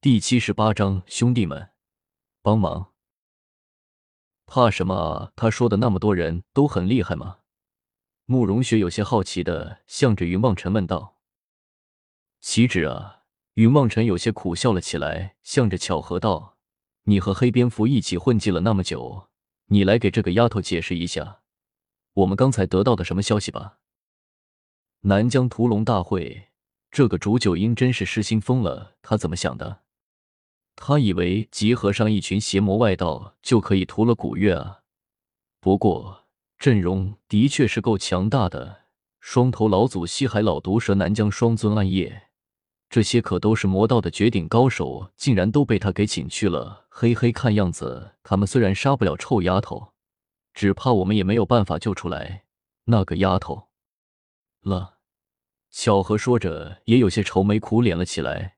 第七十八章，兄弟们，帮忙！怕什么啊？他说的那么多人都很厉害吗？慕容雪有些好奇的向着云望尘问道。岂止啊！云望尘有些苦笑了起来，向着巧合道：“你和黑蝙蝠一起混迹了那么久，你来给这个丫头解释一下，我们刚才得到的什么消息吧？”南疆屠龙大会，这个煮酒英真是失心疯了，他怎么想的？他以为集合上一群邪魔外道就可以屠了古月啊！不过阵容的确是够强大的，双头老祖、西海老毒蛇、南疆双尊暗夜，这些可都是魔道的绝顶高手，竟然都被他给请去了。嘿嘿，看样子他们虽然杀不了臭丫头，只怕我们也没有办法救出来那个丫头了。巧合说着，也有些愁眉苦脸了起来。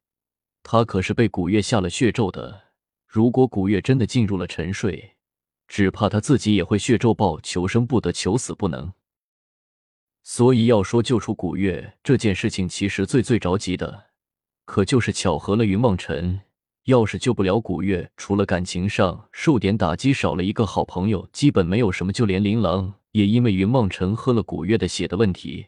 他可是被古月下了血咒的，如果古月真的进入了沉睡，只怕他自己也会血咒爆，求生不得，求死不能。所以要说救出古月这件事情，其实最最着急的，可就是巧合了云望尘。要是救不了古月，除了感情上受点打击，少了一个好朋友，基本没有什么。就连琳琅也因为云望尘喝了古月的血的问题，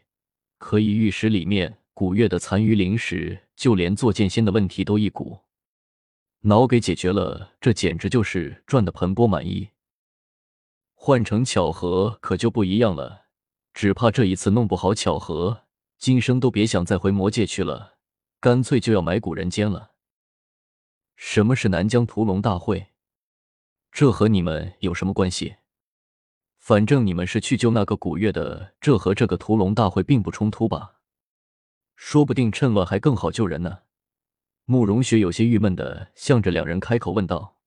可以玉石里面。古月的残余灵石，就连做剑仙的问题都一股脑给解决了，这简直就是赚的盆钵满溢。换成巧合可就不一样了，只怕这一次弄不好，巧合今生都别想再回魔界去了，干脆就要埋骨人间了。什么是南疆屠龙大会？这和你们有什么关系？反正你们是去救那个古月的，这和这个屠龙大会并不冲突吧？说不定趁乱还更好救人呢。慕容雪有些郁闷的向着两人开口问道：“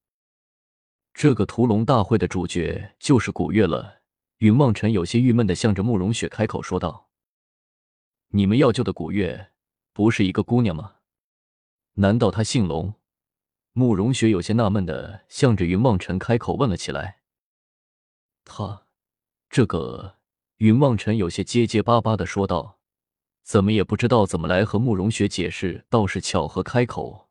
这个屠龙大会的主角就是古月了。”云望尘有些郁闷的向着慕容雪开口说道：“你们要救的古月，不是一个姑娘吗？难道她姓龙？”慕容雪有些纳闷的向着云望尘开口问了起来：“她，这个？”云望尘有些结结巴巴的说道。怎么也不知道怎么来和慕容雪解释，倒是巧合开口，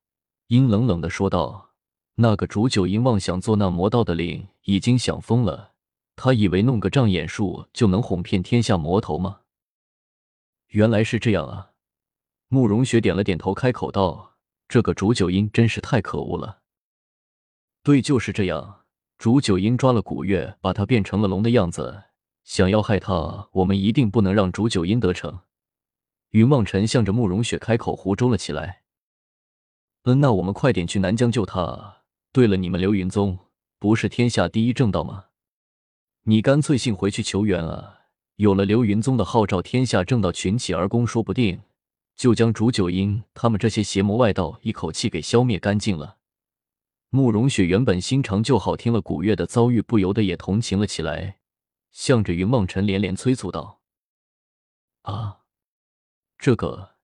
阴冷冷的说道：“那个煮酒鹰妄想做那魔道的令，已经想疯了。他以为弄个障眼术就能哄骗天下魔头吗？原来是这样啊！”慕容雪点了点头，开口道：“这个煮酒鹰真是太可恶了。”对，就是这样。煮酒鹰抓了古月，把他变成了龙的样子，想要害他，我们一定不能让煮酒鹰得逞。云望尘向着慕容雪开口胡诌了起来：“嗯，那我们快点去南疆救他。对了，你们流云宗不是天下第一正道吗？你干脆性回去求援啊！有了流云宗的号召，天下正道群起而攻，说不定就将煮酒鹰他们这些邪魔外道一口气给消灭干净了。”慕容雪原本心肠就好，听了古月的遭遇，不由得也同情了起来，向着云望尘连连催促道：“啊！”这个，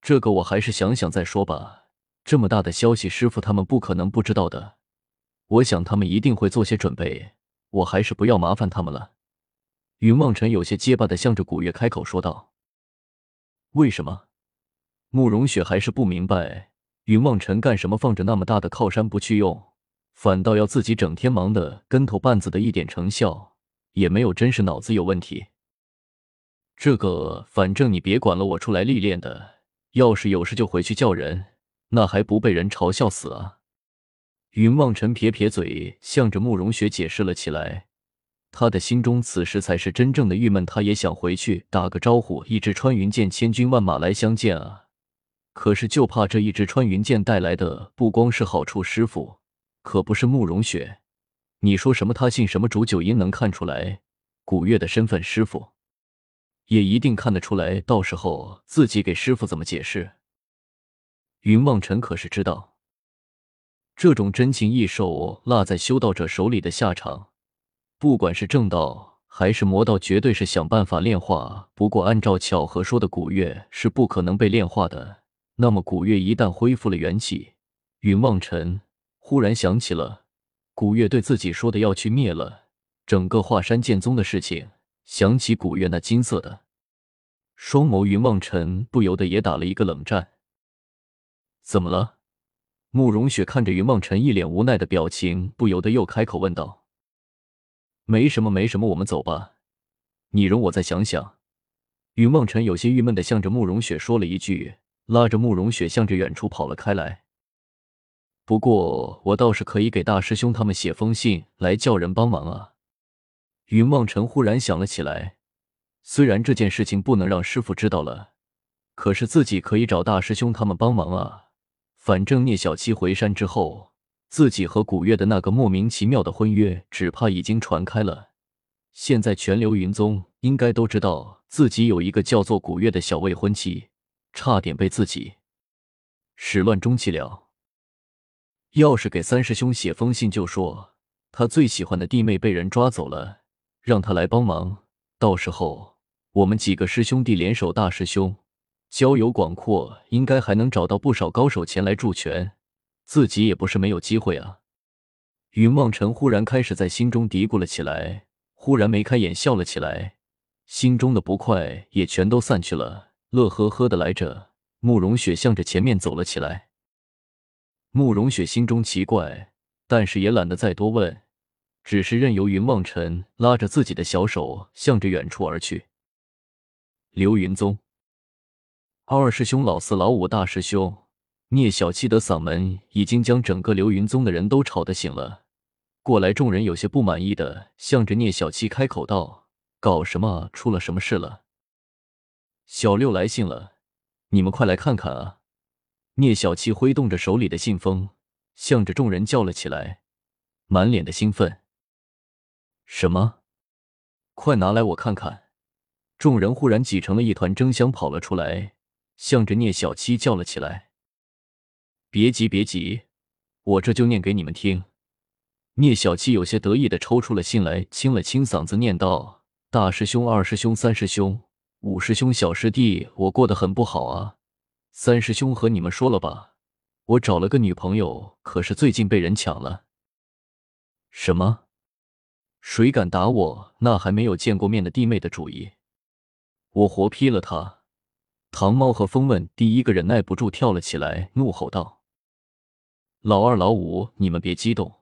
这个我还是想想再说吧。这么大的消息，师傅他们不可能不知道的。我想他们一定会做些准备。我还是不要麻烦他们了。云望尘有些结巴的向着古月开口说道：“为什么？”慕容雪还是不明白，云望尘干什么放着那么大的靠山不去用，反倒要自己整天忙得跟头半子的，一点成效也没有，真是脑子有问题。这个反正你别管了，我出来历练的。要是有事就回去叫人，那还不被人嘲笑死啊？云望尘撇撇嘴，向着慕容雪解释了起来。他的心中此时才是真正的郁闷，他也想回去打个招呼，一支穿云箭，千军万马来相见啊！可是就怕这一支穿云箭带来的不光是好处，师傅可不是慕容雪。你说什么？他姓什么？煮酒音能看出来古月的身份，师傅。也一定看得出来，到时候自己给师傅怎么解释？云望尘可是知道，这种真情异兽落在修道者手里的下场，不管是正道还是魔道，绝对是想办法炼化。不过，按照巧合说的，古月是不可能被炼化的。那么，古月一旦恢复了元气，云望尘忽然想起了古月对自己说的要去灭了整个华山剑宗的事情。想起古月那金色的双眸，云望尘不由得也打了一个冷战。怎么了？慕容雪看着云梦辰一脸无奈的表情，不由得又开口问道：“没什么，没什么，我们走吧。你容我再想想。”云梦辰有些郁闷的向着慕容雪说了一句，拉着慕容雪向着远处跑了开来。不过，我倒是可以给大师兄他们写封信来叫人帮忙啊。云梦辰忽然想了起来，虽然这件事情不能让师傅知道了，可是自己可以找大师兄他们帮忙啊。反正聂小七回山之后，自己和古月的那个莫名其妙的婚约，只怕已经传开了。现在全流云宗应该都知道自己有一个叫做古月的小未婚妻，差点被自己始乱终弃了。要是给三师兄写封信，就说他最喜欢的弟妹被人抓走了，让他来帮忙，到时候我们几个师兄弟联手大师兄。交友广阔，应该还能找到不少高手前来助拳，自己也不是没有机会啊。云望尘忽然开始在心中嘀咕了起来，忽然眉开眼笑了起来，心中的不快也全都散去了，乐呵呵的来着。慕容雪向着前面走了起来。慕容雪心中奇怪，但是也懒得再多问，只是任由云望尘拉着自己的小手向着远处而去。流云宗。二师兄、老四、老五、大师兄，聂小七的嗓门已经将整个流云宗的人都吵得醒了过来。众人有些不满意的向着聂小七开口道：“搞什么？出了什么事了？”小六来信了，你们快来看看啊！聂小七挥动着手里的信封，向着众人叫了起来，满脸的兴奋。什么？快拿来我看看！众人忽然挤成了一团，争相跑了出来。向着聂小七叫了起来：“别急，别急，我这就念给你们听。”聂小七有些得意的抽出了信来，清了清嗓子，念道：“大师兄、二师兄、三师兄、五师兄、小师弟，我过得很不好啊。三师兄和你们说了吧，我找了个女朋友，可是最近被人抢了。什么？谁敢打我那还没有见过面的弟妹的主意？我活劈了他！”唐猫和风问第一个忍耐不住跳了起来，怒吼道：“老二、老五，你们别激动。”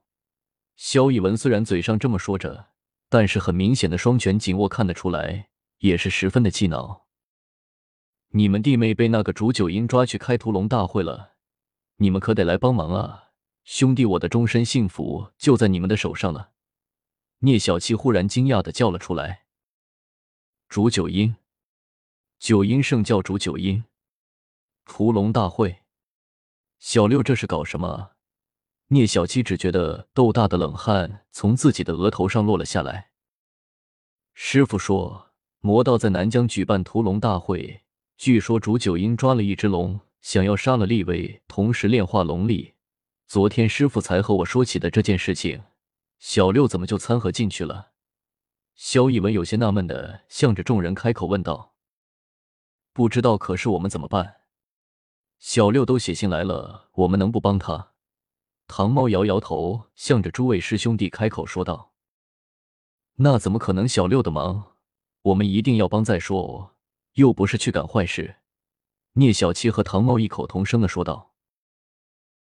萧逸文虽然嘴上这么说着，但是很明显的双拳紧握，看得出来也是十分的气恼。你们弟妹被那个煮酒鹰抓去开屠龙大会了，你们可得来帮忙啊！兄弟，我的终身幸福就在你们的手上了。聂小七忽然惊讶的叫了出来：“煮酒鹰！”九阴圣教主九阴屠龙大会，小六这是搞什么？聂小七只觉得豆大的冷汗从自己的额头上落了下来。师傅说，魔道在南疆举办屠龙大会，据说主九阴抓了一只龙，想要杀了立威，同时炼化龙力。昨天师傅才和我说起的这件事情，小六怎么就掺和进去了？萧逸文有些纳闷的向着众人开口问道。不知道，可是我们怎么办？小六都写信来了，我们能不帮他？唐猫摇摇头，向着诸位师兄弟开口说道：“那怎么可能？小六的忙，我们一定要帮再说哦，又不是去干坏事。”聂小七和唐猫异口同声的说道。